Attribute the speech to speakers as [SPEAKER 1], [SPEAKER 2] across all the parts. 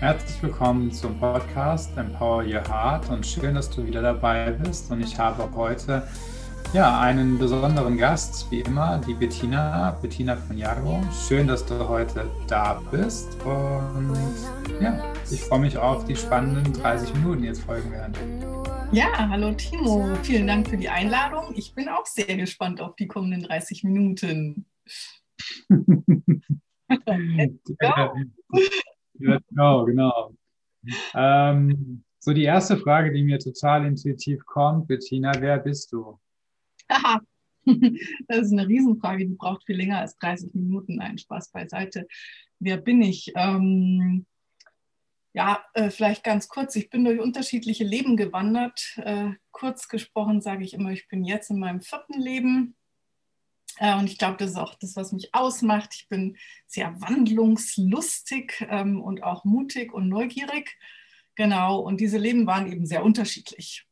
[SPEAKER 1] Herzlich willkommen zum Podcast Empower Your Heart und schön, dass du wieder dabei bist. Und ich habe heute ja, einen besonderen Gast, wie immer, die Bettina, Bettina von Jago. Schön, dass du heute da bist. Und ja, ich freue mich auf die spannenden 30 Minuten, die jetzt folgen werden.
[SPEAKER 2] Ja, hallo Timo. Vielen Dank für die Einladung. Ich bin auch sehr gespannt auf die kommenden 30 Minuten.
[SPEAKER 1] Genau, genau. Ähm, so die erste Frage, die mir total intuitiv kommt, Bettina, wer bist du?
[SPEAKER 2] Aha, das ist eine Riesenfrage, die braucht viel länger als 30 Minuten. Ein Spaß beiseite. Wer bin ich? Ähm, ja, äh, vielleicht ganz kurz. Ich bin durch unterschiedliche Leben gewandert. Äh, kurz gesprochen sage ich immer, ich bin jetzt in meinem vierten Leben. Äh, und ich glaube, das ist auch das, was mich ausmacht. Ich bin sehr wandlungslustig ähm, und auch mutig und neugierig. Genau, und diese Leben waren eben sehr unterschiedlich.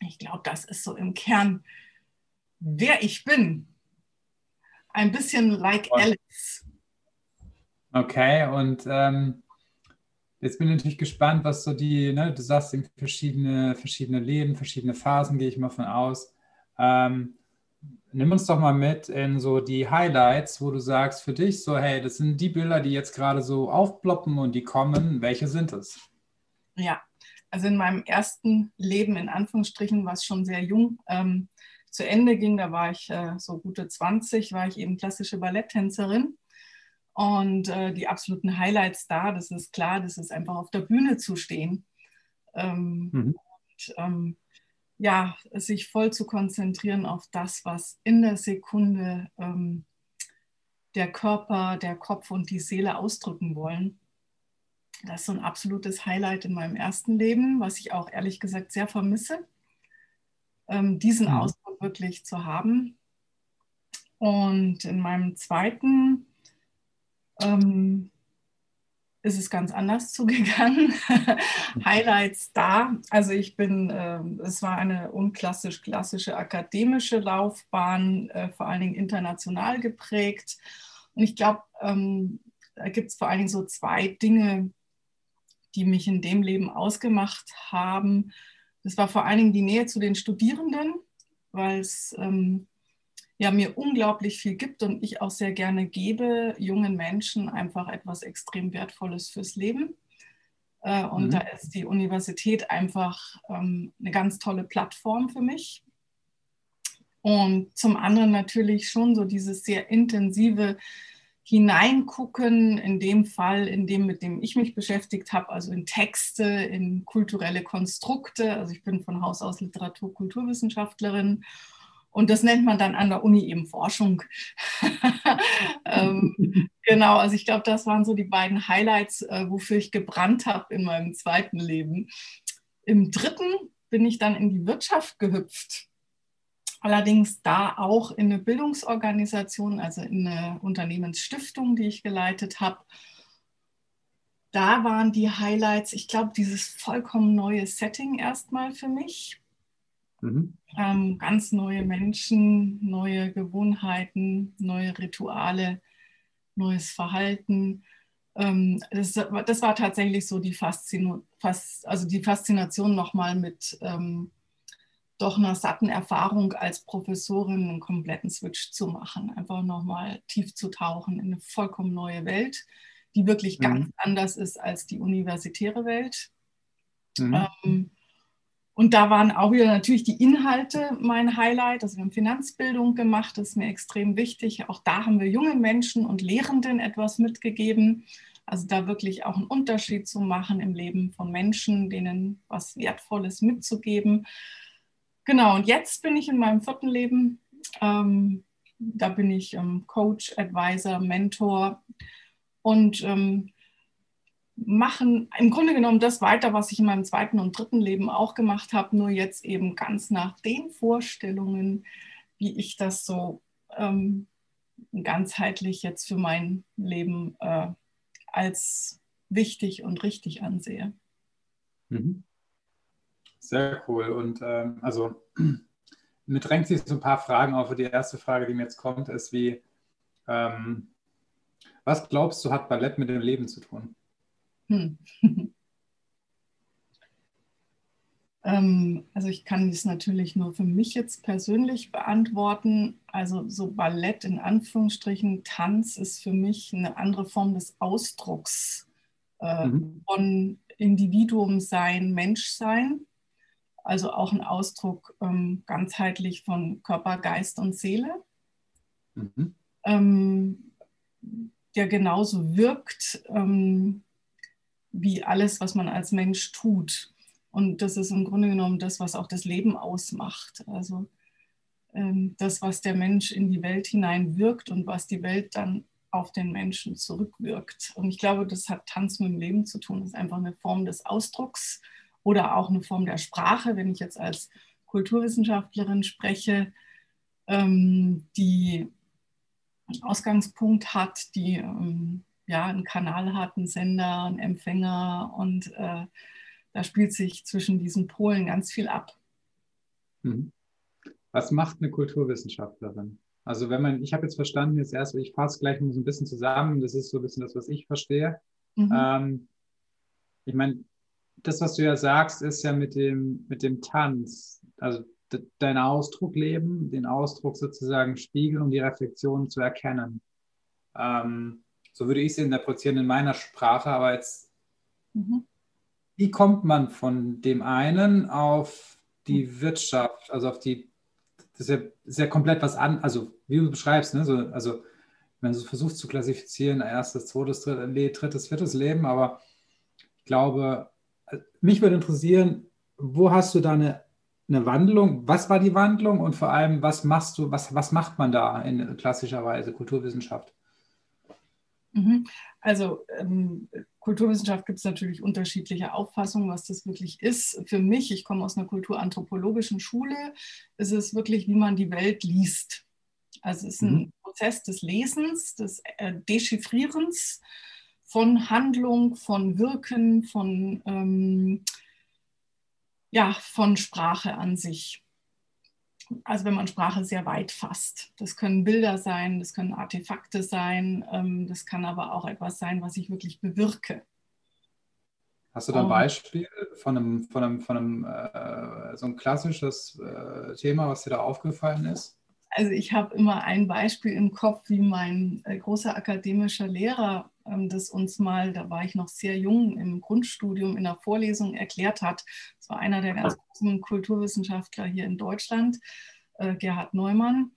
[SPEAKER 2] Ich glaube, das ist so im Kern, wer ich bin. Ein bisschen like Alice.
[SPEAKER 1] Okay, und ähm, jetzt bin ich natürlich gespannt, was so die, ne, du sagst verschiedene, verschiedene Leben, verschiedene Phasen, gehe ich mal von aus. Ähm, nimm uns doch mal mit in so die Highlights, wo du sagst für dich so, hey, das sind die Bilder, die jetzt gerade so aufploppen und die kommen. Welche sind es?
[SPEAKER 2] Ja, also in meinem ersten Leben, in Anführungsstrichen, was schon sehr jung ähm, zu Ende ging, da war ich äh, so gute 20, war ich eben klassische Balletttänzerin. Und äh, die absoluten Highlights da, das ist klar, das ist einfach auf der Bühne zu stehen. Ähm, mhm. und, ähm, ja, sich voll zu konzentrieren auf das, was in der Sekunde ähm, der Körper, der Kopf und die Seele ausdrücken wollen. Das ist so ein absolutes Highlight in meinem ersten Leben, was ich auch ehrlich gesagt sehr vermisse, ähm, diesen mhm. Ausdruck wirklich zu haben. Und in meinem zweiten ähm, ist es ganz anders zugegangen. Highlights da. Also ich bin, äh, es war eine unklassisch klassische akademische Laufbahn, äh, vor allen Dingen international geprägt. Und ich glaube, ähm, da gibt es vor allen Dingen so zwei Dinge, die mich in dem Leben ausgemacht haben. Das war vor allen Dingen die Nähe zu den Studierenden, weil es ähm, ja, mir unglaublich viel gibt und ich auch sehr gerne gebe, jungen Menschen einfach etwas extrem Wertvolles fürs Leben. Äh, und mhm. da ist die Universität einfach ähm, eine ganz tolle Plattform für mich. Und zum anderen natürlich schon so dieses sehr intensive Hineingucken, in dem Fall, in dem, mit dem ich mich beschäftigt habe, also in Texte, in kulturelle Konstrukte. Also ich bin von Haus aus Literatur-Kulturwissenschaftlerin und das nennt man dann an der Uni eben Forschung. ähm, genau, also ich glaube, das waren so die beiden Highlights, äh, wofür ich gebrannt habe in meinem zweiten Leben. Im dritten bin ich dann in die Wirtschaft gehüpft. Allerdings da auch in eine Bildungsorganisation, also in eine Unternehmensstiftung, die ich geleitet habe. Da waren die Highlights, ich glaube, dieses vollkommen neue Setting erstmal für mich Mhm. Ähm, ganz neue Menschen, neue Gewohnheiten, neue Rituale, neues Verhalten. Ähm, das, das, war tatsächlich so die, Faszino, Fas, also die Faszination nochmal mit ähm, doch einer satten Erfahrung als Professorin einen kompletten Switch zu machen. Einfach nochmal tief zu tauchen in eine vollkommen neue Welt, die wirklich mhm. ganz anders ist als die universitäre Welt. Mhm. Und da waren auch wieder natürlich die Inhalte mein Highlight. Also wir haben Finanzbildung gemacht, das ist mir extrem wichtig. Auch da haben wir jungen Menschen und Lehrenden etwas mitgegeben. Also da wirklich auch einen Unterschied zu machen im Leben von Menschen, denen was Wertvolles mitzugeben. Genau, und jetzt bin ich in meinem vierten Leben. Ähm, da bin ich ähm, Coach, Advisor, Mentor und ähm, machen im Grunde genommen das weiter, was ich in meinem zweiten und dritten Leben auch gemacht habe, nur jetzt eben ganz nach den Vorstellungen, wie ich das so ähm, ganzheitlich jetzt für mein Leben äh, als wichtig und richtig ansehe.
[SPEAKER 1] Mhm. Sehr cool. Und ähm, also mir drängt sich so ein paar Fragen auf. Die erste Frage, die mir jetzt kommt, ist wie, ähm, was glaubst du, hat Ballett mit dem Leben zu tun?
[SPEAKER 2] Hm. Ähm, also ich kann dies natürlich nur für mich jetzt persönlich beantworten. Also so Ballett in Anführungsstrichen, Tanz ist für mich eine andere Form des Ausdrucks äh, mhm. von Individuum sein, Menschsein. Also auch ein Ausdruck ähm, ganzheitlich von Körper, Geist und Seele. Mhm. Ähm, der genauso wirkt ähm, wie alles, was man als Mensch tut. Und das ist im Grunde genommen das, was auch das Leben ausmacht. Also ähm, das, was der Mensch in die Welt hinein wirkt und was die Welt dann auf den Menschen zurückwirkt. Und ich glaube, das hat Tanz mit dem Leben zu tun. Das ist einfach eine Form des Ausdrucks oder auch eine Form der Sprache, wenn ich jetzt als Kulturwissenschaftlerin spreche, ähm, die einen Ausgangspunkt hat, die ähm, ja, einen Kanal hat, einen Sender, einen Empfänger und äh, da spielt sich zwischen diesen Polen ganz viel ab.
[SPEAKER 1] Mhm. Was macht eine Kulturwissenschaftlerin? Also wenn man, ich habe jetzt verstanden, jetzt erst, ich fasse gleich mal so ein bisschen zusammen, das ist so ein bisschen das, was ich verstehe. Mhm. Ähm, ich meine, das, was du ja sagst, ist ja mit dem, mit dem Tanz, also dein Ausdruck leben, den Ausdruck sozusagen spiegeln, um die Reflexion zu erkennen. Ähm, so würde ich es interpretieren in meiner Sprache, aber jetzt mhm wie kommt man von dem einen auf die Wirtschaft, also auf die, das ist ja, ist ja komplett was an, also wie du beschreibst, ne? so, also wenn du versuchst zu klassifizieren, erstes, zweites, drittes, viertes Leben, aber ich glaube, mich würde interessieren, wo hast du da eine, eine Wandlung, was war die Wandlung und vor allem, was machst du, was, was macht man da in klassischer Weise, Kulturwissenschaft?
[SPEAKER 2] Mhm. Also ähm, Kulturwissenschaft gibt es natürlich unterschiedliche Auffassungen, was das wirklich ist. Für mich, ich komme aus einer kulturanthropologischen Schule, ist es wirklich, wie man die Welt liest. Also es ist ein mhm. Prozess des Lesens, des äh, Dechiffrierens von Handlung, von Wirken, von, ähm, ja, von Sprache an sich also wenn man Sprache sehr weit fasst. Das können Bilder sein, das können Artefakte sein, ähm, das kann aber auch etwas sein, was ich wirklich bewirke.
[SPEAKER 1] Hast du da ein Beispiel von einem, von einem, von einem äh, so ein klassisches äh, Thema, was dir da aufgefallen ist?
[SPEAKER 2] Also ich habe immer ein Beispiel im Kopf, wie mein äh, großer akademischer Lehrer das uns mal, da war ich noch sehr jung im Grundstudium in der Vorlesung erklärt hat. Das war einer der ganz großen Kulturwissenschaftler hier in Deutschland, äh, Gerhard Neumann.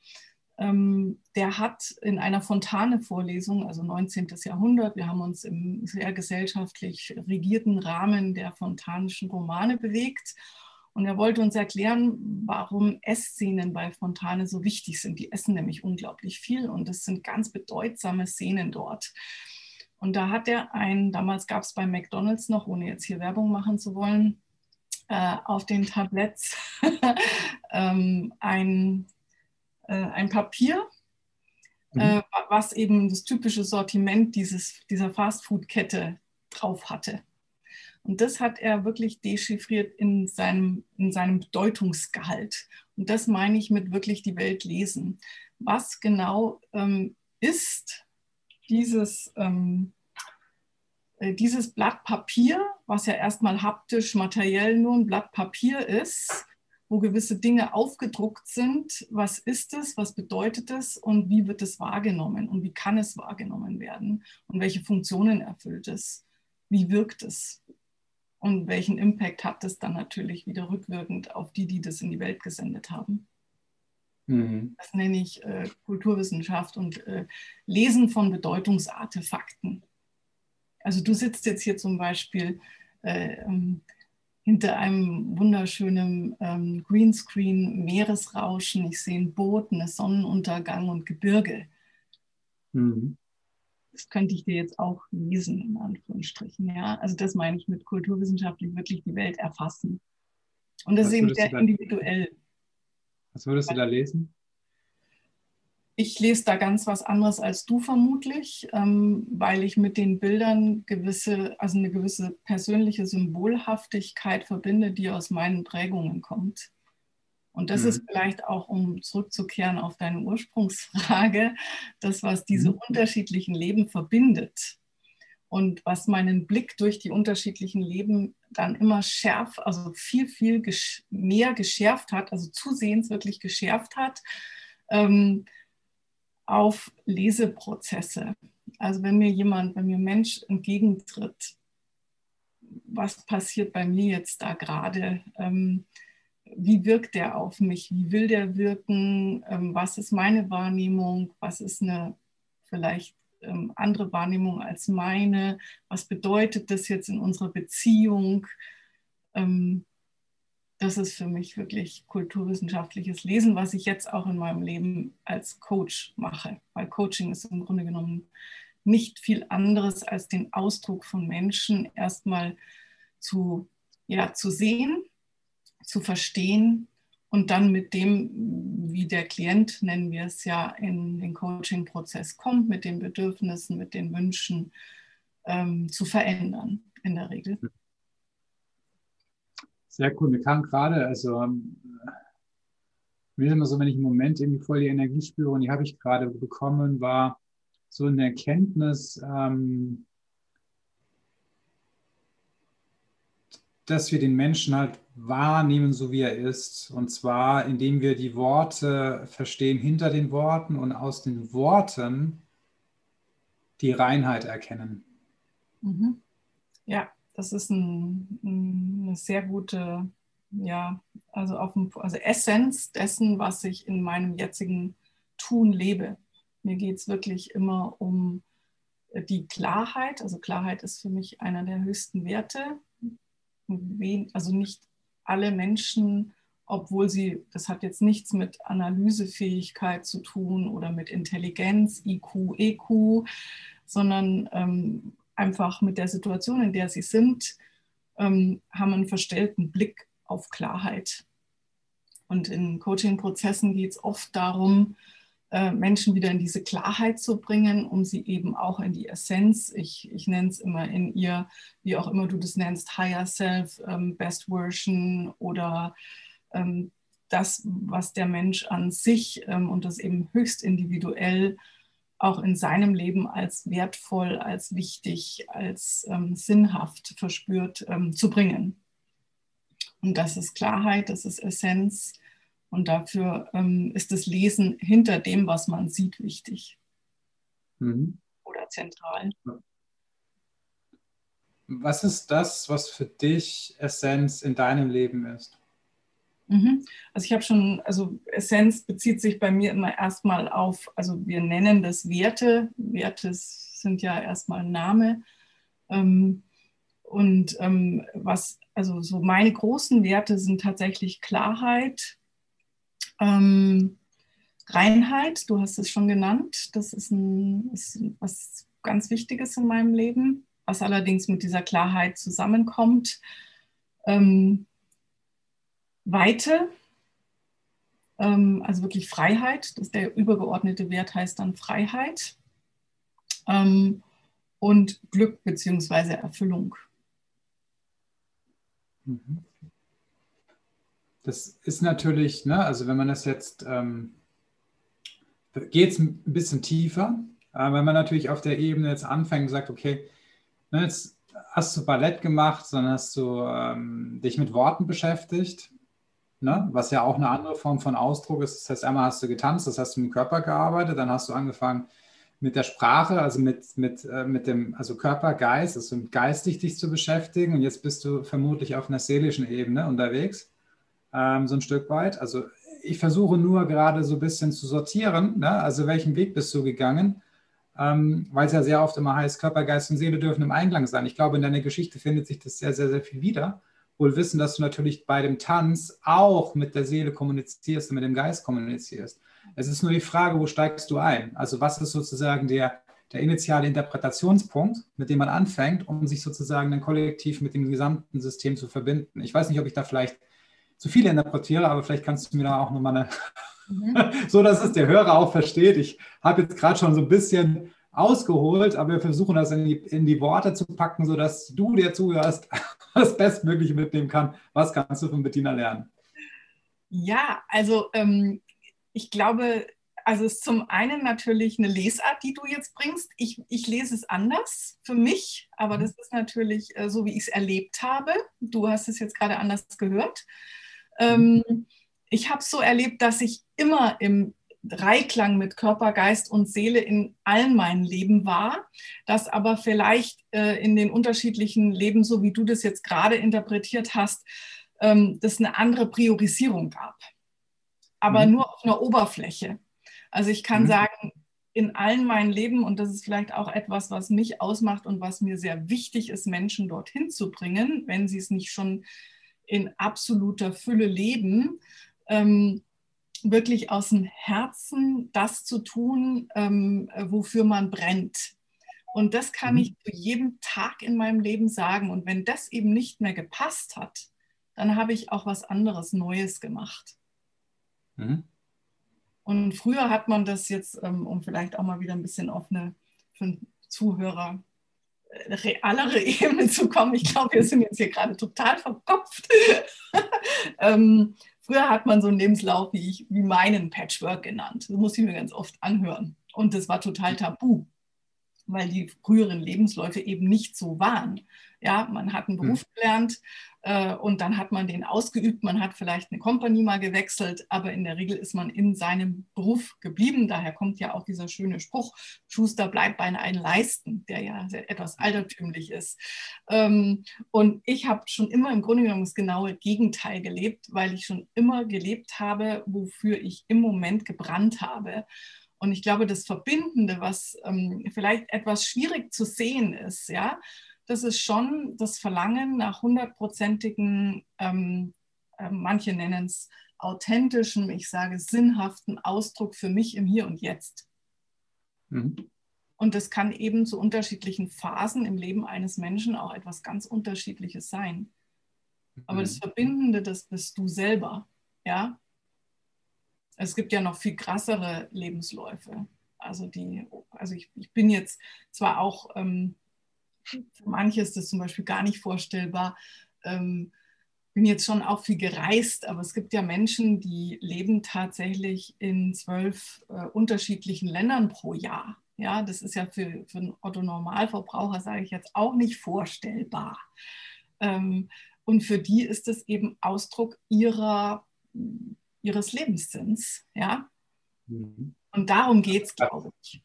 [SPEAKER 2] Ähm, der hat in einer Fontane-Vorlesung, also 19. Jahrhundert, wir haben uns im sehr gesellschaftlich regierten Rahmen der fontanischen Romane bewegt. Und er wollte uns erklären, warum Essszenen bei Fontane so wichtig sind. Die essen nämlich unglaublich viel und es sind ganz bedeutsame Szenen dort. Und da hat er ein, damals gab es bei McDonald's noch, ohne jetzt hier Werbung machen zu wollen, äh, auf den Tabletts ähm, ein, äh, ein Papier, mhm. äh, was eben das typische Sortiment dieses, dieser Fastfood-Kette drauf hatte. Und das hat er wirklich dechiffriert in seinem, in seinem Bedeutungsgehalt. Und das meine ich mit wirklich die Welt lesen. Was genau ähm, ist dieses, ähm, äh, dieses Blatt Papier, was ja erstmal haptisch, materiell nur ein Blatt Papier ist, wo gewisse Dinge aufgedruckt sind. Was ist es? Was bedeutet es? Und wie wird es wahrgenommen? Und wie kann es wahrgenommen werden? Und welche Funktionen erfüllt es? Wie wirkt es? Und welchen Impact hat es dann natürlich wieder rückwirkend auf die, die das in die Welt gesendet haben? Mhm. Das nenne ich äh, Kulturwissenschaft und äh, Lesen von Bedeutungsartefakten. Also du sitzt jetzt hier zum Beispiel äh, ähm, hinter einem wunderschönen ähm, Greenscreen, Meeresrauschen. Ich sehe ein Boot, einen Sonnenuntergang und Gebirge. Mhm. Das könnte ich dir jetzt auch lesen, in Anführungsstrichen. Ja? Also das meine ich mit kulturwissenschaftlich wirklich die Welt erfassen. Und das ist eben sehr individuell.
[SPEAKER 1] Was würdest du da lesen?
[SPEAKER 2] Ich lese da ganz was anderes als du vermutlich, ähm, weil ich mit den Bildern gewisse, also eine gewisse persönliche Symbolhaftigkeit verbinde, die aus meinen Prägungen kommt. Und das mhm. ist vielleicht auch, um zurückzukehren auf deine Ursprungsfrage, das, was diese mhm. unterschiedlichen Leben verbindet. und was meinen Blick durch die unterschiedlichen Leben dann immer schärf, also viel, viel gesch mehr geschärft hat, also zusehends wirklich geschärft hat ähm, auf Leseprozesse. Also wenn mir jemand, wenn mir ein Mensch entgegentritt, was passiert bei mir jetzt da gerade? Ähm, wie wirkt der auf mich? Wie will der wirken? Ähm, was ist meine Wahrnehmung? Was ist eine vielleicht ähm, andere Wahrnehmung als meine? Was bedeutet das jetzt in unserer Beziehung? Ähm, das ist für mich wirklich kulturwissenschaftliches Lesen, was ich jetzt auch in meinem Leben als Coach mache. Weil Coaching ist im Grunde genommen nicht viel anderes als den Ausdruck von Menschen erstmal zu, ja, zu sehen, zu verstehen und dann mit dem, wie der Klient, nennen wir es ja, in den Coaching-Prozess kommt, mit den Bedürfnissen, mit den Wünschen ähm, zu verändern, in der Regel.
[SPEAKER 1] Sehr cool. Mir kam gerade, also ähm, mir ist immer so, wenn ich im Moment irgendwie voll die Energie spüre und die habe ich gerade bekommen, war so eine Erkenntnis, ähm, dass wir den Menschen halt wahrnehmen, so wie er ist. Und zwar, indem wir die Worte verstehen hinter den Worten und aus den Worten die Reinheit erkennen.
[SPEAKER 2] Mhm. Ja, das ist ein, eine sehr gute, ja, also, auf dem, also Essenz dessen, was ich in meinem jetzigen Tun lebe. Mir geht es wirklich immer um die Klarheit. Also Klarheit ist für mich einer der höchsten Werte also nicht alle Menschen, obwohl sie, das hat jetzt nichts mit Analysefähigkeit zu tun oder mit Intelligenz, IQ, EQ, sondern ähm, einfach mit der Situation, in der sie sind, ähm, haben einen verstellten Blick auf Klarheit. Und in Coaching-Prozessen geht es oft darum, Menschen wieder in diese Klarheit zu bringen, um sie eben auch in die Essenz, ich, ich nenne es immer in ihr, wie auch immer du das nennst, Higher Self, ähm, Best Version oder ähm, das, was der Mensch an sich ähm, und das eben höchst individuell auch in seinem Leben als wertvoll, als wichtig, als ähm, sinnhaft verspürt, ähm, zu bringen. Und das ist Klarheit, das ist Essenz und dafür ähm, ist das Lesen hinter dem, was man sieht, wichtig mhm. oder zentral.
[SPEAKER 1] Was ist das, was für dich Essenz in deinem Leben ist?
[SPEAKER 2] Mhm. Also ich habe schon, also Essenz bezieht sich bei mir immer erstmal auf, also wir nennen das Werte. Werte sind ja erstmal Name. Ähm, und ähm, was, also so meine großen Werte sind tatsächlich Klarheit, ähm, Reinheit, du hast es schon genannt, das ist, ein, ist was ganz Wichtiges in meinem Leben, was allerdings mit dieser Klarheit zusammenkommt. Ähm, Weite, ähm, also wirklich Freiheit, das der übergeordnete Wert heißt dann Freiheit ähm, und Glück bzw. Erfüllung.
[SPEAKER 1] Mhm das ist natürlich, ne, also wenn man das jetzt, ähm, geht es ein bisschen tiefer, aber wenn man natürlich auf der Ebene jetzt anfängt und sagt, okay, ne, jetzt hast du Ballett gemacht, sondern hast du ähm, dich mit Worten beschäftigt, ne, was ja auch eine andere Form von Ausdruck ist. Das heißt, einmal hast du getanzt, das hast du mit dem Körper gearbeitet, dann hast du angefangen mit der Sprache, also mit, mit, äh, mit dem also Körper, Geist, also geistig dich zu beschäftigen und jetzt bist du vermutlich auf einer seelischen Ebene unterwegs ähm, so ein Stück weit. Also ich versuche nur gerade so ein bisschen zu sortieren, ne? also welchen Weg bist du gegangen, ähm, weil es ja sehr oft immer heißt, Körper, Geist und Seele dürfen im Einklang sein. Ich glaube, in deiner Geschichte findet sich das sehr, sehr, sehr viel wieder. Wohl wissen, dass du natürlich bei dem Tanz auch mit der Seele kommunizierst und mit dem Geist kommunizierst. Es ist nur die Frage, wo steigst du ein? Also was ist sozusagen der, der initiale Interpretationspunkt, mit dem man anfängt, um sich sozusagen dann kollektiv mit dem gesamten System zu verbinden. Ich weiß nicht, ob ich da vielleicht zu viel interpretiere, aber vielleicht kannst du mir da auch nochmal eine, mhm. so dass es der Hörer auch versteht. Ich habe jetzt gerade schon so ein bisschen ausgeholt, aber wir versuchen das in die, in die Worte zu packen, sodass du, der zuhörst, das Bestmögliche mitnehmen kann. Was kannst du von Bettina lernen?
[SPEAKER 2] Ja, also ähm, ich glaube, also es ist zum einen natürlich eine Lesart, die du jetzt bringst. Ich, ich lese es anders für mich, aber mhm. das ist natürlich äh, so, wie ich es erlebt habe. Du hast es jetzt gerade anders gehört. Ähm, ich habe es so erlebt, dass ich immer im Dreiklang mit Körper, Geist und Seele in allen meinen Leben war, dass aber vielleicht äh, in den unterschiedlichen Leben, so wie du das jetzt gerade interpretiert hast, ähm, das eine andere Priorisierung gab. Aber mhm. nur auf einer Oberfläche. Also ich kann mhm. sagen, in allen meinen Leben, und das ist vielleicht auch etwas, was mich ausmacht und was mir sehr wichtig ist, Menschen dorthin zu bringen, wenn sie es nicht schon in absoluter Fülle leben, ähm, wirklich aus dem Herzen das zu tun, ähm, wofür man brennt. Und das kann mhm. ich zu jedem Tag in meinem Leben sagen. Und wenn das eben nicht mehr gepasst hat, dann habe ich auch was anderes Neues gemacht. Mhm. Und früher hat man das jetzt, ähm, um vielleicht auch mal wieder ein bisschen auf eine für einen Zuhörer realere Ebene zu kommen. Ich glaube, wir sind jetzt hier gerade total verkopft. ähm, früher hat man so einen Lebenslauf wie ich, wie meinen Patchwork genannt. Das muss ich mir ganz oft anhören. Und das war total tabu weil die früheren Lebensläufe eben nicht so waren. Ja, man hat einen hm. Beruf gelernt äh, und dann hat man den ausgeübt, man hat vielleicht eine Kompanie mal gewechselt, aber in der Regel ist man in seinem Beruf geblieben. Daher kommt ja auch dieser schöne Spruch, Schuster bleibt bei einem Leisten, der ja etwas altertümlich ist. Ähm, und ich habe schon immer im Grunde genommen das genaue Gegenteil gelebt, weil ich schon immer gelebt habe, wofür ich im Moment gebrannt habe. Und ich glaube, das Verbindende, was ähm, vielleicht etwas schwierig zu sehen ist, ja, das ist schon das Verlangen nach hundertprozentigen, ähm, äh, manche nennen es authentischen, ich sage sinnhaften Ausdruck für mich im Hier und Jetzt. Mhm. Und das kann eben zu unterschiedlichen Phasen im Leben eines Menschen auch etwas ganz Unterschiedliches sein. Aber mhm. das Verbindende, das bist du selber. Ja, es gibt ja noch viel krassere Lebensläufe. Also die, also ich, ich bin jetzt zwar auch, ähm, für manche ist das zum Beispiel gar nicht vorstellbar, ähm, bin jetzt schon auch viel gereist, aber es gibt ja Menschen, die leben tatsächlich in zwölf äh, unterschiedlichen Ländern pro Jahr. Ja, das ist ja für, für einen Otto-Normalverbraucher, sage ich jetzt, auch nicht vorstellbar. Ähm, und für die ist es eben Ausdruck ihrer ihres Lebenssinns. Ja? Mhm. Und darum geht es, glaube ich.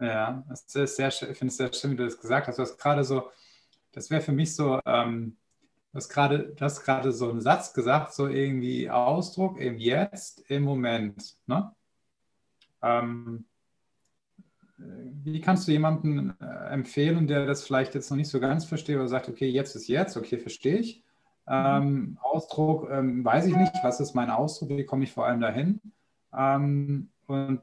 [SPEAKER 1] Ja, das ist sehr, ich finde es sehr schön, wie du das gesagt hast. Du hast gerade so, das wäre für mich so, ähm, du hast gerade, so einen Satz gesagt, so irgendwie Ausdruck im Jetzt, im Moment. Ne? Ähm, wie kannst du jemanden äh, empfehlen, der das vielleicht jetzt noch nicht so ganz versteht oder sagt, okay, jetzt ist jetzt, okay, verstehe ich. Ähm, Ausdruck, ähm, weiß ich nicht, was ist mein Ausdruck, wie komme ich vor allem dahin? Ähm, und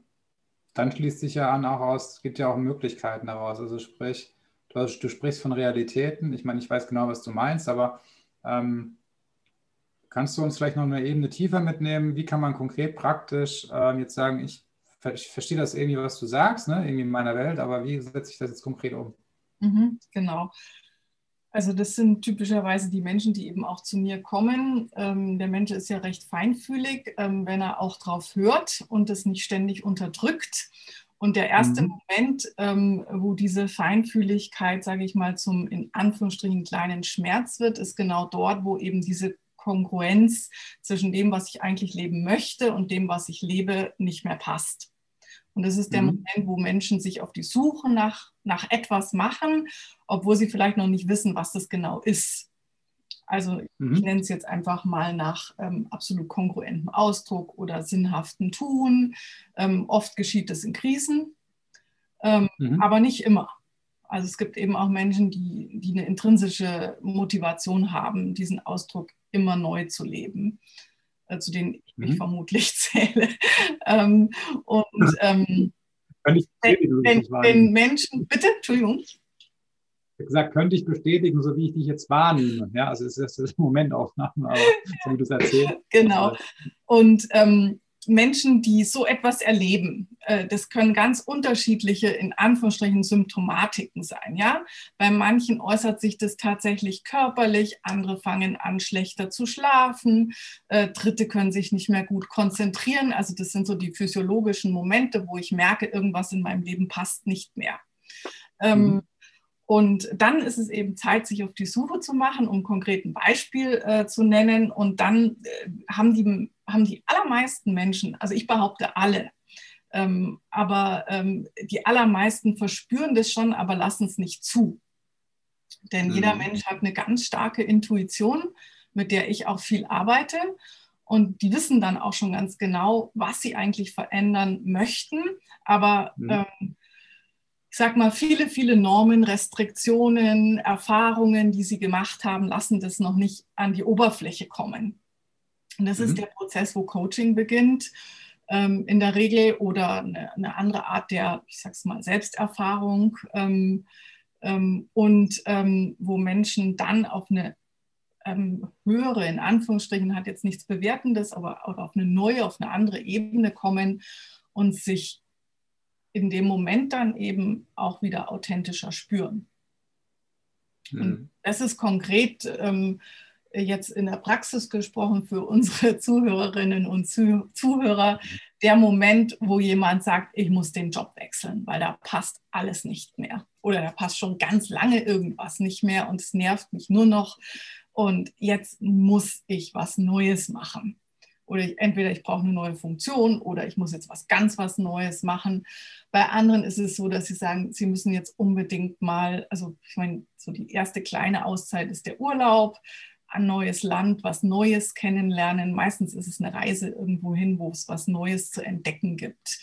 [SPEAKER 1] dann schließt sich ja an auch aus, es gibt ja auch Möglichkeiten daraus. Also sprich, du, du sprichst von Realitäten. Ich meine, ich weiß genau, was du meinst, aber ähm, kannst du uns vielleicht noch eine Ebene tiefer mitnehmen? Wie kann man konkret praktisch ähm, jetzt sagen, ich, ich, verstehe das irgendwie, was du sagst, ne? irgendwie in meiner Welt, aber wie setze ich das jetzt konkret um?
[SPEAKER 2] Mhm, genau. Also das sind typischerweise die Menschen, die eben auch zu mir kommen. Ähm, der Mensch ist ja recht feinfühlig, ähm, wenn er auch drauf hört und es nicht ständig unterdrückt. Und der erste mhm. Moment, ähm, wo diese Feinfühligkeit, sage ich mal, zum in Anführungsstrichen kleinen Schmerz wird, ist genau dort, wo eben diese Kongruenz zwischen dem, was ich eigentlich leben möchte und dem, was ich lebe, nicht mehr passt. Und das ist der mhm. Moment, wo Menschen sich auf die Suche nach, nach etwas machen, obwohl sie vielleicht noch nicht wissen, was das genau ist. Also mhm. ich nenne es jetzt einfach mal nach ähm, absolut kongruentem Ausdruck oder sinnhaftem Tun. Ähm, oft geschieht es in Krisen, ähm, mhm. aber nicht immer. Also es gibt eben auch Menschen, die, die eine intrinsische Motivation haben, diesen Ausdruck immer neu zu leben. Zu denen ich mich mhm. vermutlich zähle. ähm, und ähm, wenn, wenn, wenn Menschen, bitte, Entschuldigung. Ich
[SPEAKER 1] gesagt, könnte ich bestätigen, so wie ich dich jetzt wahrnehme. Ja, also es ist, das Momentaufnahme, aber so wie du es erzählst.
[SPEAKER 2] Genau. Und ähm, Menschen, die so etwas erleben, äh, das können ganz unterschiedliche, in Anführungsstrichen, Symptomatiken sein. Ja? Bei manchen äußert sich das tatsächlich körperlich, andere fangen an, schlechter zu schlafen, äh, Dritte können sich nicht mehr gut konzentrieren. Also das sind so die physiologischen Momente, wo ich merke, irgendwas in meinem Leben passt nicht mehr. Ähm, mhm. Und dann ist es eben Zeit, sich auf die Suche zu machen, um konkret ein Beispiel äh, zu nennen. Und dann haben, die, haben die allermeisten Menschen, also ich behaupte alle, ähm, aber ähm, die allermeisten verspüren das schon, aber lassen es nicht zu. Denn mhm. jeder Mensch hat eine ganz starke Intuition, mit der ich auch viel arbeite. Und die wissen dann auch schon ganz genau, was sie eigentlich verändern möchten. Aber mhm. ähm, ich sag mal, viele, viele Normen, Restriktionen, Erfahrungen, die sie gemacht haben, lassen das noch nicht an die Oberfläche kommen. Und das mhm. ist der Prozess, wo Coaching beginnt, ähm, in der Regel oder eine, eine, andere Art der, ich sag's mal, Selbsterfahrung ähm, ähm, und ähm, wo Menschen dann auf eine ähm, höhere, in Anführungsstrichen, hat jetzt nichts Bewertendes, aber auf eine neue, auf eine andere Ebene kommen und sich in dem Moment dann eben auch wieder authentischer spüren. Mhm. Und das ist konkret ähm, jetzt in der Praxis gesprochen für unsere Zuhörerinnen und Zuhörer der Moment, wo jemand sagt, ich muss den Job wechseln, weil da passt alles nicht mehr oder da passt schon ganz lange irgendwas nicht mehr und es nervt mich nur noch und jetzt muss ich was Neues machen. Oder ich, entweder ich brauche eine neue Funktion oder ich muss jetzt was ganz was Neues machen. Bei anderen ist es so, dass sie sagen, sie müssen jetzt unbedingt mal, also ich meine, so die erste kleine Auszeit ist der Urlaub, ein neues Land, was Neues kennenlernen. Meistens ist es eine Reise irgendwo hin, wo es was Neues zu entdecken gibt.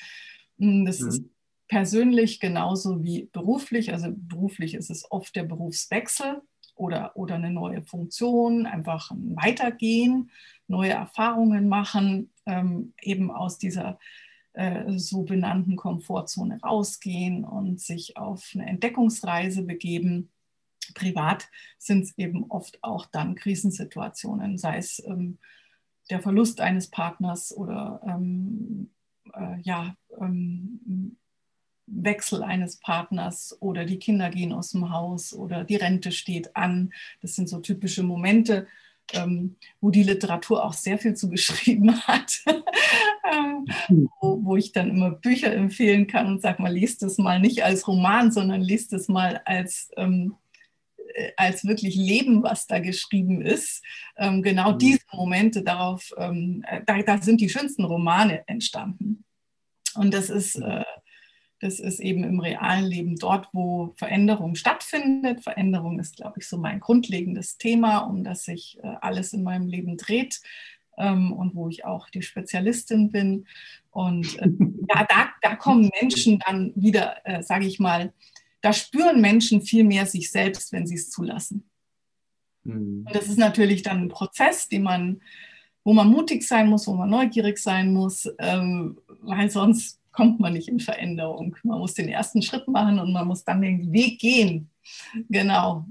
[SPEAKER 2] Hm, das mhm. ist persönlich genauso wie beruflich. Also beruflich ist es oft der Berufswechsel oder, oder eine neue Funktion, einfach ein Weitergehen, neue Erfahrungen machen, ähm, eben aus dieser äh, so benannten Komfortzone rausgehen und sich auf eine Entdeckungsreise begeben. Privat sind es eben oft auch dann Krisensituationen, sei es ähm, der Verlust eines Partners oder ähm, äh, ja, ähm, Wechsel eines Partners oder die Kinder gehen aus dem Haus oder die Rente steht an. Das sind so typische Momente, ähm, wo die Literatur auch sehr viel zu geschrieben hat, wo, wo, ich dann immer Bücher empfehlen kann und sage mal, liest es mal nicht als Roman, sondern liest es mal als, ähm, äh, als wirklich Leben, was da geschrieben ist. Ähm, genau mhm. diese Momente darauf, ähm, äh, da, da, sind die schönsten Romane entstanden. Und das ist äh, das ist eben im realen Leben dort, wo Veränderung stattfindet. Veränderung ist, glaube ich, so mein grundlegendes Thema, um das sich äh, alles in meinem Leben dreht ähm, und wo ich auch die Spezialistin bin. Und äh, ja, da, da kommen Menschen dann wieder, äh, sage ich mal, da spüren Menschen viel mehr sich selbst, wenn sie es zulassen. Mhm. Und das ist natürlich dann ein Prozess, den man, wo man mutig sein muss, wo man neugierig sein muss, ähm, weil sonst kommt man nicht in Veränderung. Man muss den ersten Schritt machen und man muss dann den Weg gehen. Genau.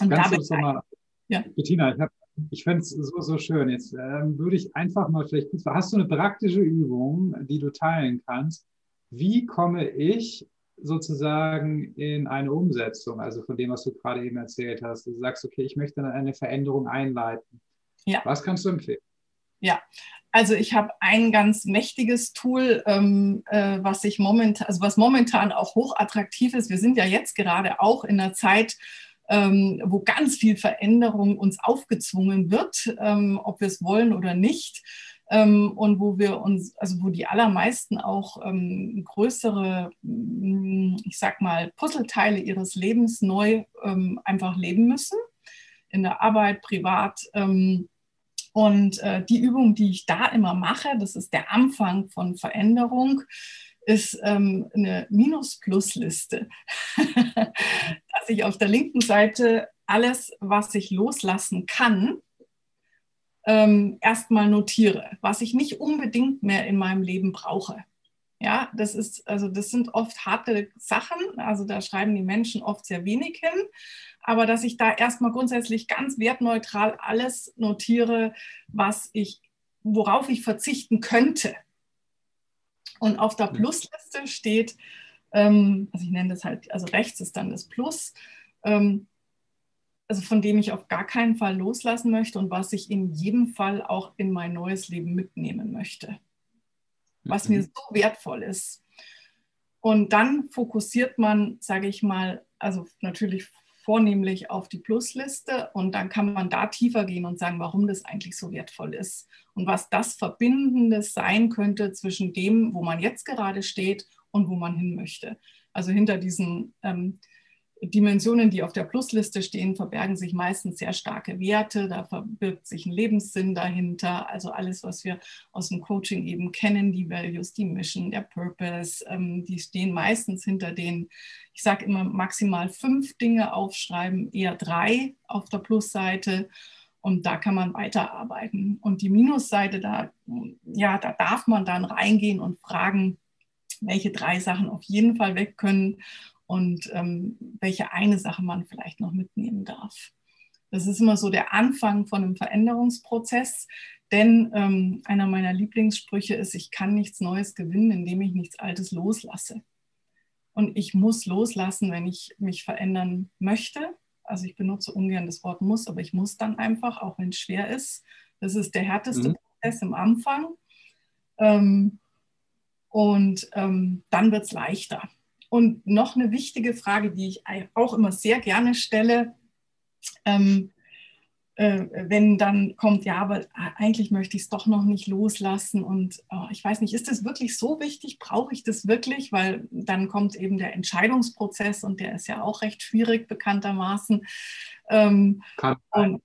[SPEAKER 1] Und Ganz mal, ja. Bettina, ich, ich fände es so, so schön. Jetzt ähm, würde ich einfach mal vielleicht kurz, hast du eine praktische Übung, die du teilen kannst? Wie komme ich sozusagen in eine Umsetzung, also von dem, was du gerade eben erzählt hast? Du sagst, okay, ich möchte eine Veränderung einleiten. Ja. Was kannst du empfehlen?
[SPEAKER 2] Ja, also ich habe ein ganz mächtiges Tool, ähm, äh, was sich momentan, also was momentan auch hochattraktiv ist. Wir sind ja jetzt gerade auch in einer Zeit, ähm, wo ganz viel Veränderung uns aufgezwungen wird, ähm, ob wir es wollen oder nicht. Ähm, und wo wir uns, also wo die allermeisten auch ähm, größere, mm, ich sag mal, Puzzleteile ihres Lebens neu ähm, einfach leben müssen. In der Arbeit, privat. Ähm, und äh, die Übung, die ich da immer mache, das ist der Anfang von Veränderung, ist ähm, eine Minus-Plus-Liste. Dass ich auf der linken Seite alles, was ich loslassen kann, ähm, erstmal notiere, was ich nicht unbedingt mehr in meinem Leben brauche. Ja, das ist, also das sind oft harte Sachen. Also da schreiben die Menschen oft sehr wenig hin aber dass ich da erstmal grundsätzlich ganz wertneutral alles notiere, was ich worauf ich verzichten könnte. Und auf der Plusliste steht, ähm, also ich nenne das halt, also rechts ist dann das Plus, ähm, also von dem ich auf gar keinen Fall loslassen möchte und was ich in jedem Fall auch in mein neues Leben mitnehmen möchte, was mhm. mir so wertvoll ist. Und dann fokussiert man, sage ich mal, also natürlich vornehmlich auf die Plusliste und dann kann man da tiefer gehen und sagen, warum das eigentlich so wertvoll ist und was das Verbindendes sein könnte zwischen dem, wo man jetzt gerade steht und wo man hin möchte. Also hinter diesen ähm, Dimensionen, die auf der Plusliste stehen, verbergen sich meistens sehr starke Werte, da verbirgt sich ein Lebenssinn dahinter, also alles, was wir aus dem Coaching eben kennen, die Values, die Mission, der Purpose, ähm, die stehen meistens hinter den, ich sage immer maximal fünf Dinge aufschreiben, eher drei auf der Plusseite. Und da kann man weiterarbeiten. Und die Minusseite, da, ja, da darf man dann reingehen und fragen, welche drei Sachen auf jeden Fall weg können und ähm, welche eine Sache man vielleicht noch mitnehmen darf. Das ist immer so der Anfang von einem Veränderungsprozess, denn ähm, einer meiner Lieblingssprüche ist, ich kann nichts Neues gewinnen, indem ich nichts Altes loslasse. Und ich muss loslassen, wenn ich mich verändern möchte. Also ich benutze ungern das Wort muss, aber ich muss dann einfach, auch wenn es schwer ist. Das ist der härteste mhm. Prozess im Anfang. Ähm, und ähm, dann wird es leichter. Und noch eine wichtige Frage, die ich auch immer sehr gerne stelle, ähm, äh, wenn dann kommt, ja, aber eigentlich möchte ich es doch noch nicht loslassen und oh, ich weiß nicht, ist das wirklich so wichtig? Brauche ich das wirklich? Weil dann kommt eben der Entscheidungsprozess und der ist ja auch recht schwierig bekanntermaßen.
[SPEAKER 1] Ähm, kann,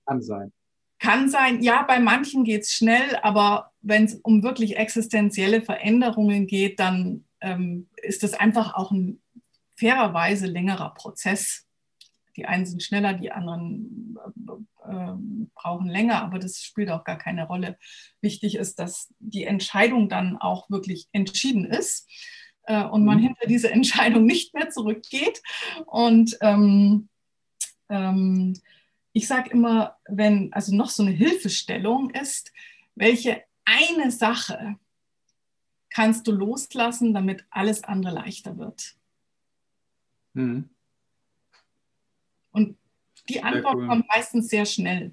[SPEAKER 1] kann sein.
[SPEAKER 2] Kann sein, ja, bei manchen geht es schnell, aber wenn es um wirklich existenzielle Veränderungen geht, dann ähm, ist das einfach auch ein fairerweise längerer Prozess. Die einen sind schneller, die anderen äh, äh, brauchen länger, aber das spielt auch gar keine Rolle. Wichtig ist, dass die Entscheidung dann auch wirklich entschieden ist äh, und man mhm. hinter diese Entscheidung nicht mehr zurückgeht. Und ähm, ähm, ich sage immer, wenn also noch so eine Hilfestellung ist, welche eine Sache kannst du loslassen, damit alles andere leichter wird? Mhm. Und die Antwort cool. kommt meistens sehr schnell.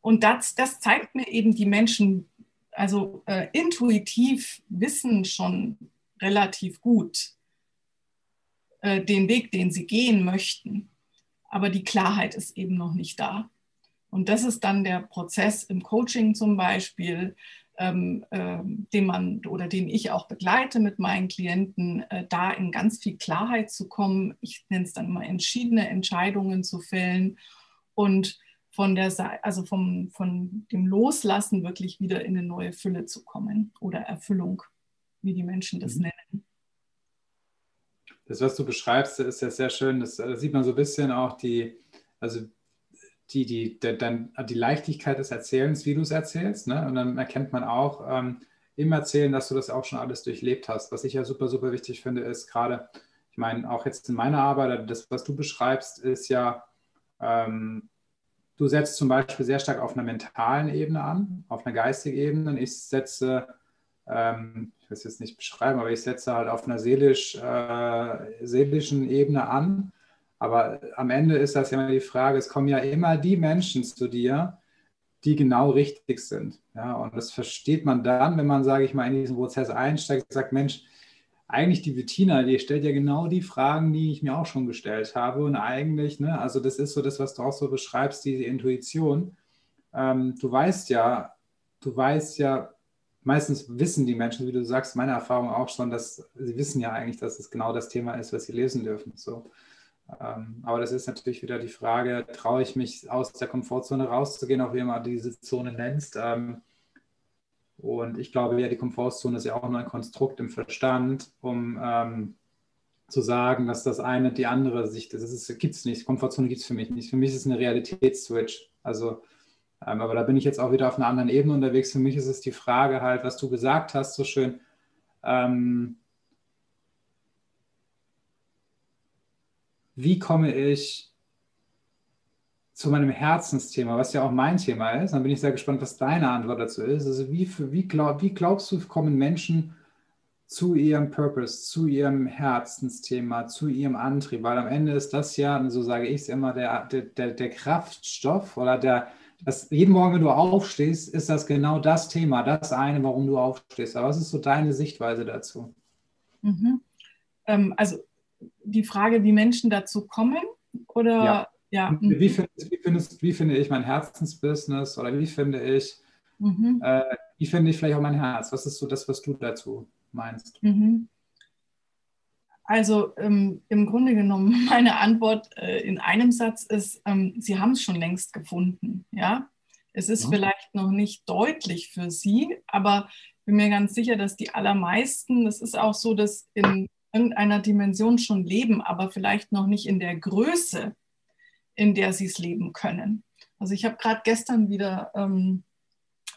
[SPEAKER 2] Und das, das zeigt mir eben, die Menschen, also äh, intuitiv wissen schon relativ gut äh, den Weg, den sie gehen möchten. Aber die Klarheit ist eben noch nicht da. Und das ist dann der Prozess im Coaching zum Beispiel, ähm, äh, den man oder den ich auch begleite mit meinen Klienten, äh, da in ganz viel Klarheit zu kommen. Ich nenne es dann immer entschiedene Entscheidungen zu fällen und von der also vom, von dem Loslassen wirklich wieder in eine neue Fülle zu kommen oder Erfüllung, wie die Menschen das mhm. nennen.
[SPEAKER 1] Das, was du beschreibst, ist ja sehr schön. Das, da sieht man so ein bisschen auch die, also die, die, der, dann die Leichtigkeit des Erzählens, wie du es erzählst. Ne? Und dann erkennt man auch ähm, im Erzählen, dass du das auch schon alles durchlebt hast. Was ich ja super, super wichtig finde, ist gerade, ich meine, auch jetzt in meiner Arbeit, das, was du beschreibst, ist ja, ähm, du setzt zum Beispiel sehr stark auf einer mentalen Ebene an, auf einer geistigen Ebene. Und ich setze, ähm, ich will es jetzt nicht beschreiben, aber ich setze halt auf einer seelisch, äh, seelischen Ebene an aber am Ende ist das ja immer die Frage, es kommen ja immer die Menschen zu dir, die genau richtig sind. Ja, und das versteht man dann, wenn man, sage ich mal, in diesen Prozess einsteigt und sagt, Mensch, eigentlich die Bettina, die stellt ja genau die Fragen, die ich mir auch schon gestellt habe. Und eigentlich, ne, also das ist so das, was du auch so beschreibst, diese Intuition. Ähm, du weißt ja, du weißt ja, meistens wissen die Menschen, wie du sagst, meine Erfahrung auch schon, dass sie wissen ja eigentlich, dass es genau das Thema ist, was sie lesen dürfen. So. Ähm, aber das ist natürlich wieder die Frage, traue ich mich aus der Komfortzone rauszugehen, auch wie immer diese Zone nennst. Ähm, und ich glaube ja, die Komfortzone ist ja auch nur ein Konstrukt im Verstand, um ähm, zu sagen, dass das eine die andere Sicht ist. Das gibt es nicht. Komfortzone gibt es für mich nicht. Für mich ist es eine Realitätsswitch. Also, aber da bin ich jetzt auch wieder auf einer anderen Ebene unterwegs. Für mich ist es die Frage halt, was du gesagt hast, so schön. Ähm, wie komme ich zu meinem Herzensthema, was ja auch mein Thema ist. Dann bin ich sehr gespannt, was deine Antwort dazu ist. Also wie, wie, glaub, wie glaubst du, kommen Menschen zu ihrem Purpose, zu ihrem Herzensthema, zu ihrem Antrieb? Weil am Ende ist das ja, so sage ich es immer, der, der, der Kraftstoff oder der, das, jeden Morgen, wenn du aufstehst, ist das genau das Thema, das eine, warum du aufstehst. Aber was ist so deine Sichtweise dazu?
[SPEAKER 2] Mhm. Ähm, also die Frage, wie Menschen dazu kommen oder
[SPEAKER 1] ja. ja. Wie, findest, wie, findest, wie finde ich mein Herzensbusiness oder wie finde ich, mhm. äh, wie finde ich vielleicht auch mein Herz? Was ist so das, was du dazu meinst? Mhm.
[SPEAKER 2] Also ähm, im Grunde genommen, meine Antwort äh, in einem Satz ist, ähm, Sie haben es schon längst gefunden. Ja? Es ist ja. vielleicht noch nicht deutlich für Sie, aber ich bin mir ganz sicher, dass die allermeisten, das ist auch so, dass in irgendeiner Dimension schon leben, aber vielleicht noch nicht in der Größe, in der sie es leben können. Also ich habe gerade gestern wieder ähm,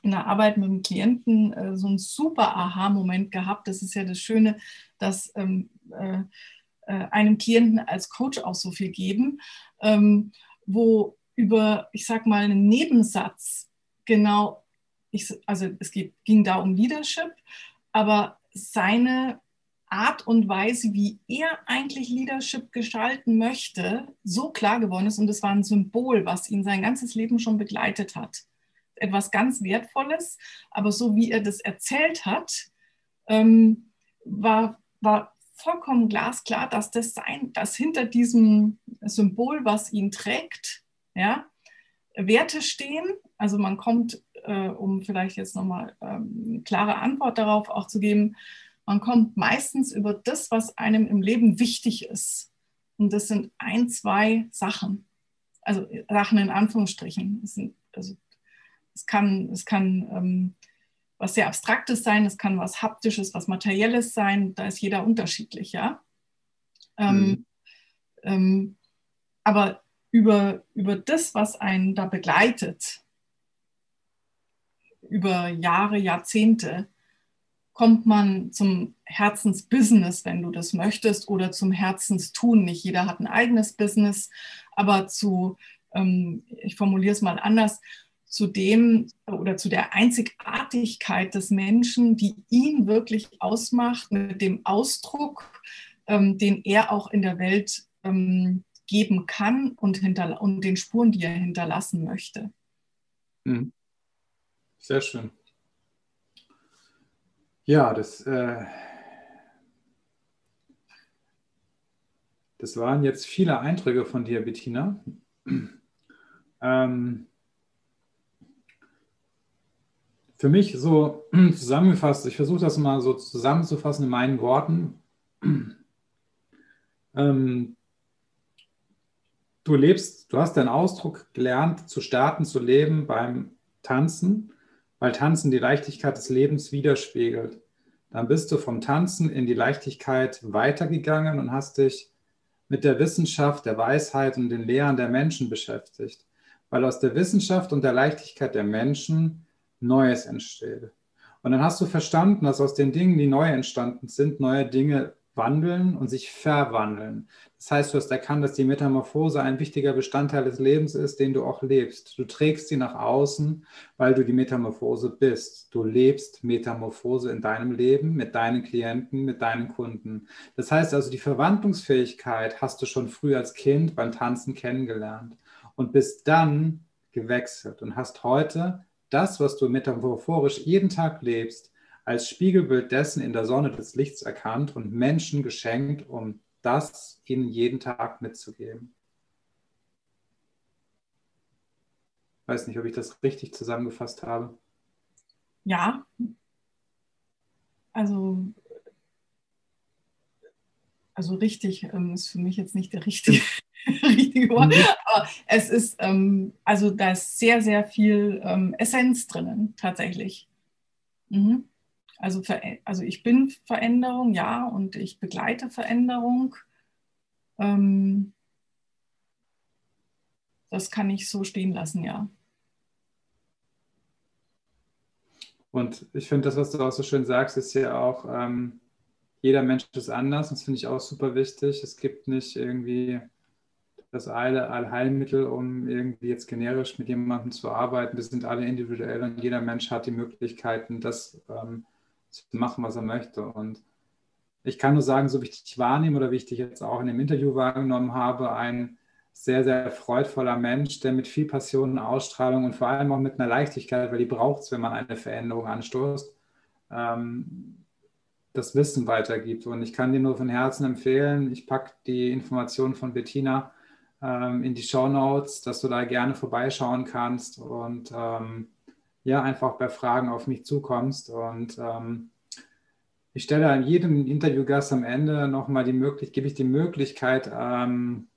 [SPEAKER 2] in der Arbeit mit einem Klienten äh, so einen super Aha-Moment gehabt. Das ist ja das Schöne, dass ähm, äh, äh, einem Klienten als Coach auch so viel geben, ähm, wo über, ich sag mal, einen Nebensatz genau, ich, also es geht, ging da um Leadership, aber seine Art und Weise, wie er eigentlich Leadership gestalten möchte, so klar geworden ist und es war ein Symbol, was ihn sein ganzes Leben schon begleitet hat. Etwas ganz Wertvolles, aber so wie er das erzählt hat, ähm, war, war vollkommen glasklar, dass das sein, dass hinter diesem Symbol, was ihn trägt, ja, Werte stehen. Also man kommt, äh, um vielleicht jetzt nochmal ähm, eine klare Antwort darauf auch zu geben, man kommt meistens über das, was einem im Leben wichtig ist. Und das sind ein, zwei Sachen. Also Sachen in Anführungsstrichen. Es, sind, also, es kann, es kann ähm, was sehr Abstraktes sein, es kann was Haptisches, was Materielles sein. Da ist jeder unterschiedlich, ja. Ähm, mhm. ähm, aber über, über das, was einen da begleitet, über Jahre, Jahrzehnte, kommt man zum Herzensbusiness, wenn du das möchtest, oder zum Herzenstun. Nicht jeder hat ein eigenes Business, aber zu, ähm, ich formuliere es mal anders, zu dem oder zu der Einzigartigkeit des Menschen, die ihn wirklich ausmacht, mit dem Ausdruck, ähm, den er auch in der Welt ähm, geben kann und, und den Spuren, die er hinterlassen möchte.
[SPEAKER 1] Hm. Sehr schön. Ja, das, äh, das waren jetzt viele Eindrücke von dir, Bettina. Ähm, für mich so zusammengefasst, ich versuche das mal so zusammenzufassen in meinen Worten. Ähm, du lebst, du hast deinen Ausdruck gelernt, zu starten, zu leben beim Tanzen weil Tanzen die Leichtigkeit des Lebens widerspiegelt. Dann bist du vom Tanzen in die Leichtigkeit weitergegangen und hast dich mit der Wissenschaft, der Weisheit und den Lehren der Menschen beschäftigt, weil aus der Wissenschaft und der Leichtigkeit der Menschen Neues entsteht. Und dann hast du verstanden, dass aus den Dingen, die neu entstanden sind, neue Dinge wandeln und sich verwandeln. Das heißt, du hast erkannt, dass die Metamorphose ein wichtiger Bestandteil des Lebens ist, den du auch lebst. Du trägst sie nach außen, weil du die Metamorphose bist. Du lebst Metamorphose in deinem Leben, mit deinen Klienten, mit deinen Kunden. Das heißt also, die Verwandlungsfähigkeit hast du schon früh als Kind beim Tanzen kennengelernt und bist dann gewechselt und hast heute das, was du metamorphorisch jeden Tag lebst, als Spiegelbild dessen in der Sonne des Lichts erkannt und Menschen geschenkt, um das ihnen jeden Tag mitzugeben. Ich weiß nicht, ob ich das richtig zusammengefasst habe.
[SPEAKER 2] Ja, also, also richtig ähm, ist für mich jetzt nicht der richtige, richtige Wort, mhm. aber es ist, ähm, also da ist sehr, sehr viel ähm, Essenz drinnen, tatsächlich. Mhm. Also, also ich bin Veränderung, ja, und ich begleite Veränderung. Ähm, das kann ich so stehen lassen, ja.
[SPEAKER 1] Und ich finde, das, was du auch so schön sagst, ist ja auch, ähm, jeder Mensch ist anders. Das finde ich auch super wichtig. Es gibt nicht irgendwie das Allheilmittel, um irgendwie jetzt generisch mit jemandem zu arbeiten. Wir sind alle individuell und jeder Mensch hat die Möglichkeiten, das ähm, zu machen, was er möchte. Und ich kann nur sagen, so wie ich dich wahrnehme oder wie ich dich jetzt auch in dem Interview wahrgenommen habe, ein sehr, sehr freudvoller Mensch, der mit viel Passion und Ausstrahlung und vor allem auch mit einer Leichtigkeit, weil die braucht es, wenn man eine Veränderung anstoßt, ähm, das Wissen weitergibt. Und ich kann dir nur von Herzen empfehlen, ich packe die Informationen von Bettina ähm, in die Show Notes, dass du da gerne vorbeischauen kannst und ähm, ja, einfach bei Fragen auf mich zukommst. Und ähm, ich stelle an jedem Interviewgast am Ende nochmal die Möglichkeit, gebe ich die Möglichkeit, ähm,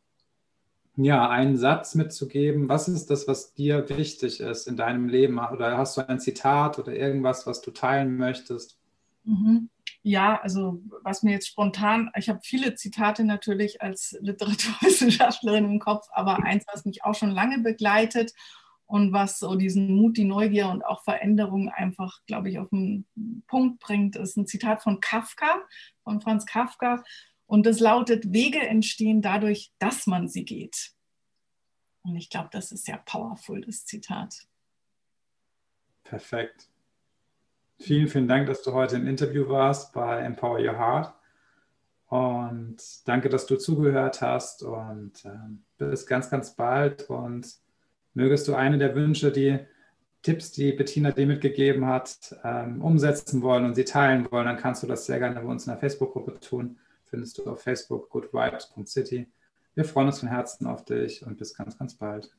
[SPEAKER 1] ja, einen Satz mitzugeben. Was ist das, was dir wichtig ist in deinem Leben? Oder hast du ein Zitat oder irgendwas, was du teilen möchtest?
[SPEAKER 2] Mhm. Ja, also was mir jetzt spontan, ich habe viele Zitate natürlich als Literaturwissenschaftlerin im Kopf, aber eins, was mich auch schon lange begleitet und was so diesen Mut, die Neugier und auch Veränderung einfach, glaube ich, auf den Punkt bringt, ist ein Zitat von Kafka, von Franz Kafka. Und das lautet, Wege entstehen dadurch, dass man sie geht. Und ich glaube, das ist sehr powerful, das Zitat.
[SPEAKER 1] Perfekt. Vielen, vielen Dank, dass du heute im Interview warst bei Empower Your Heart. Und danke, dass du zugehört hast. Und äh, bis ganz, ganz bald. Und mögest du eine der Wünsche, die Tipps, die Bettina dir mitgegeben hat, ähm, umsetzen wollen und sie teilen wollen, dann kannst du das sehr gerne bei uns in der Facebook-Gruppe tun findest du auf Facebook goodvibes.city. Wir freuen uns von Herzen auf dich und bis ganz, ganz bald.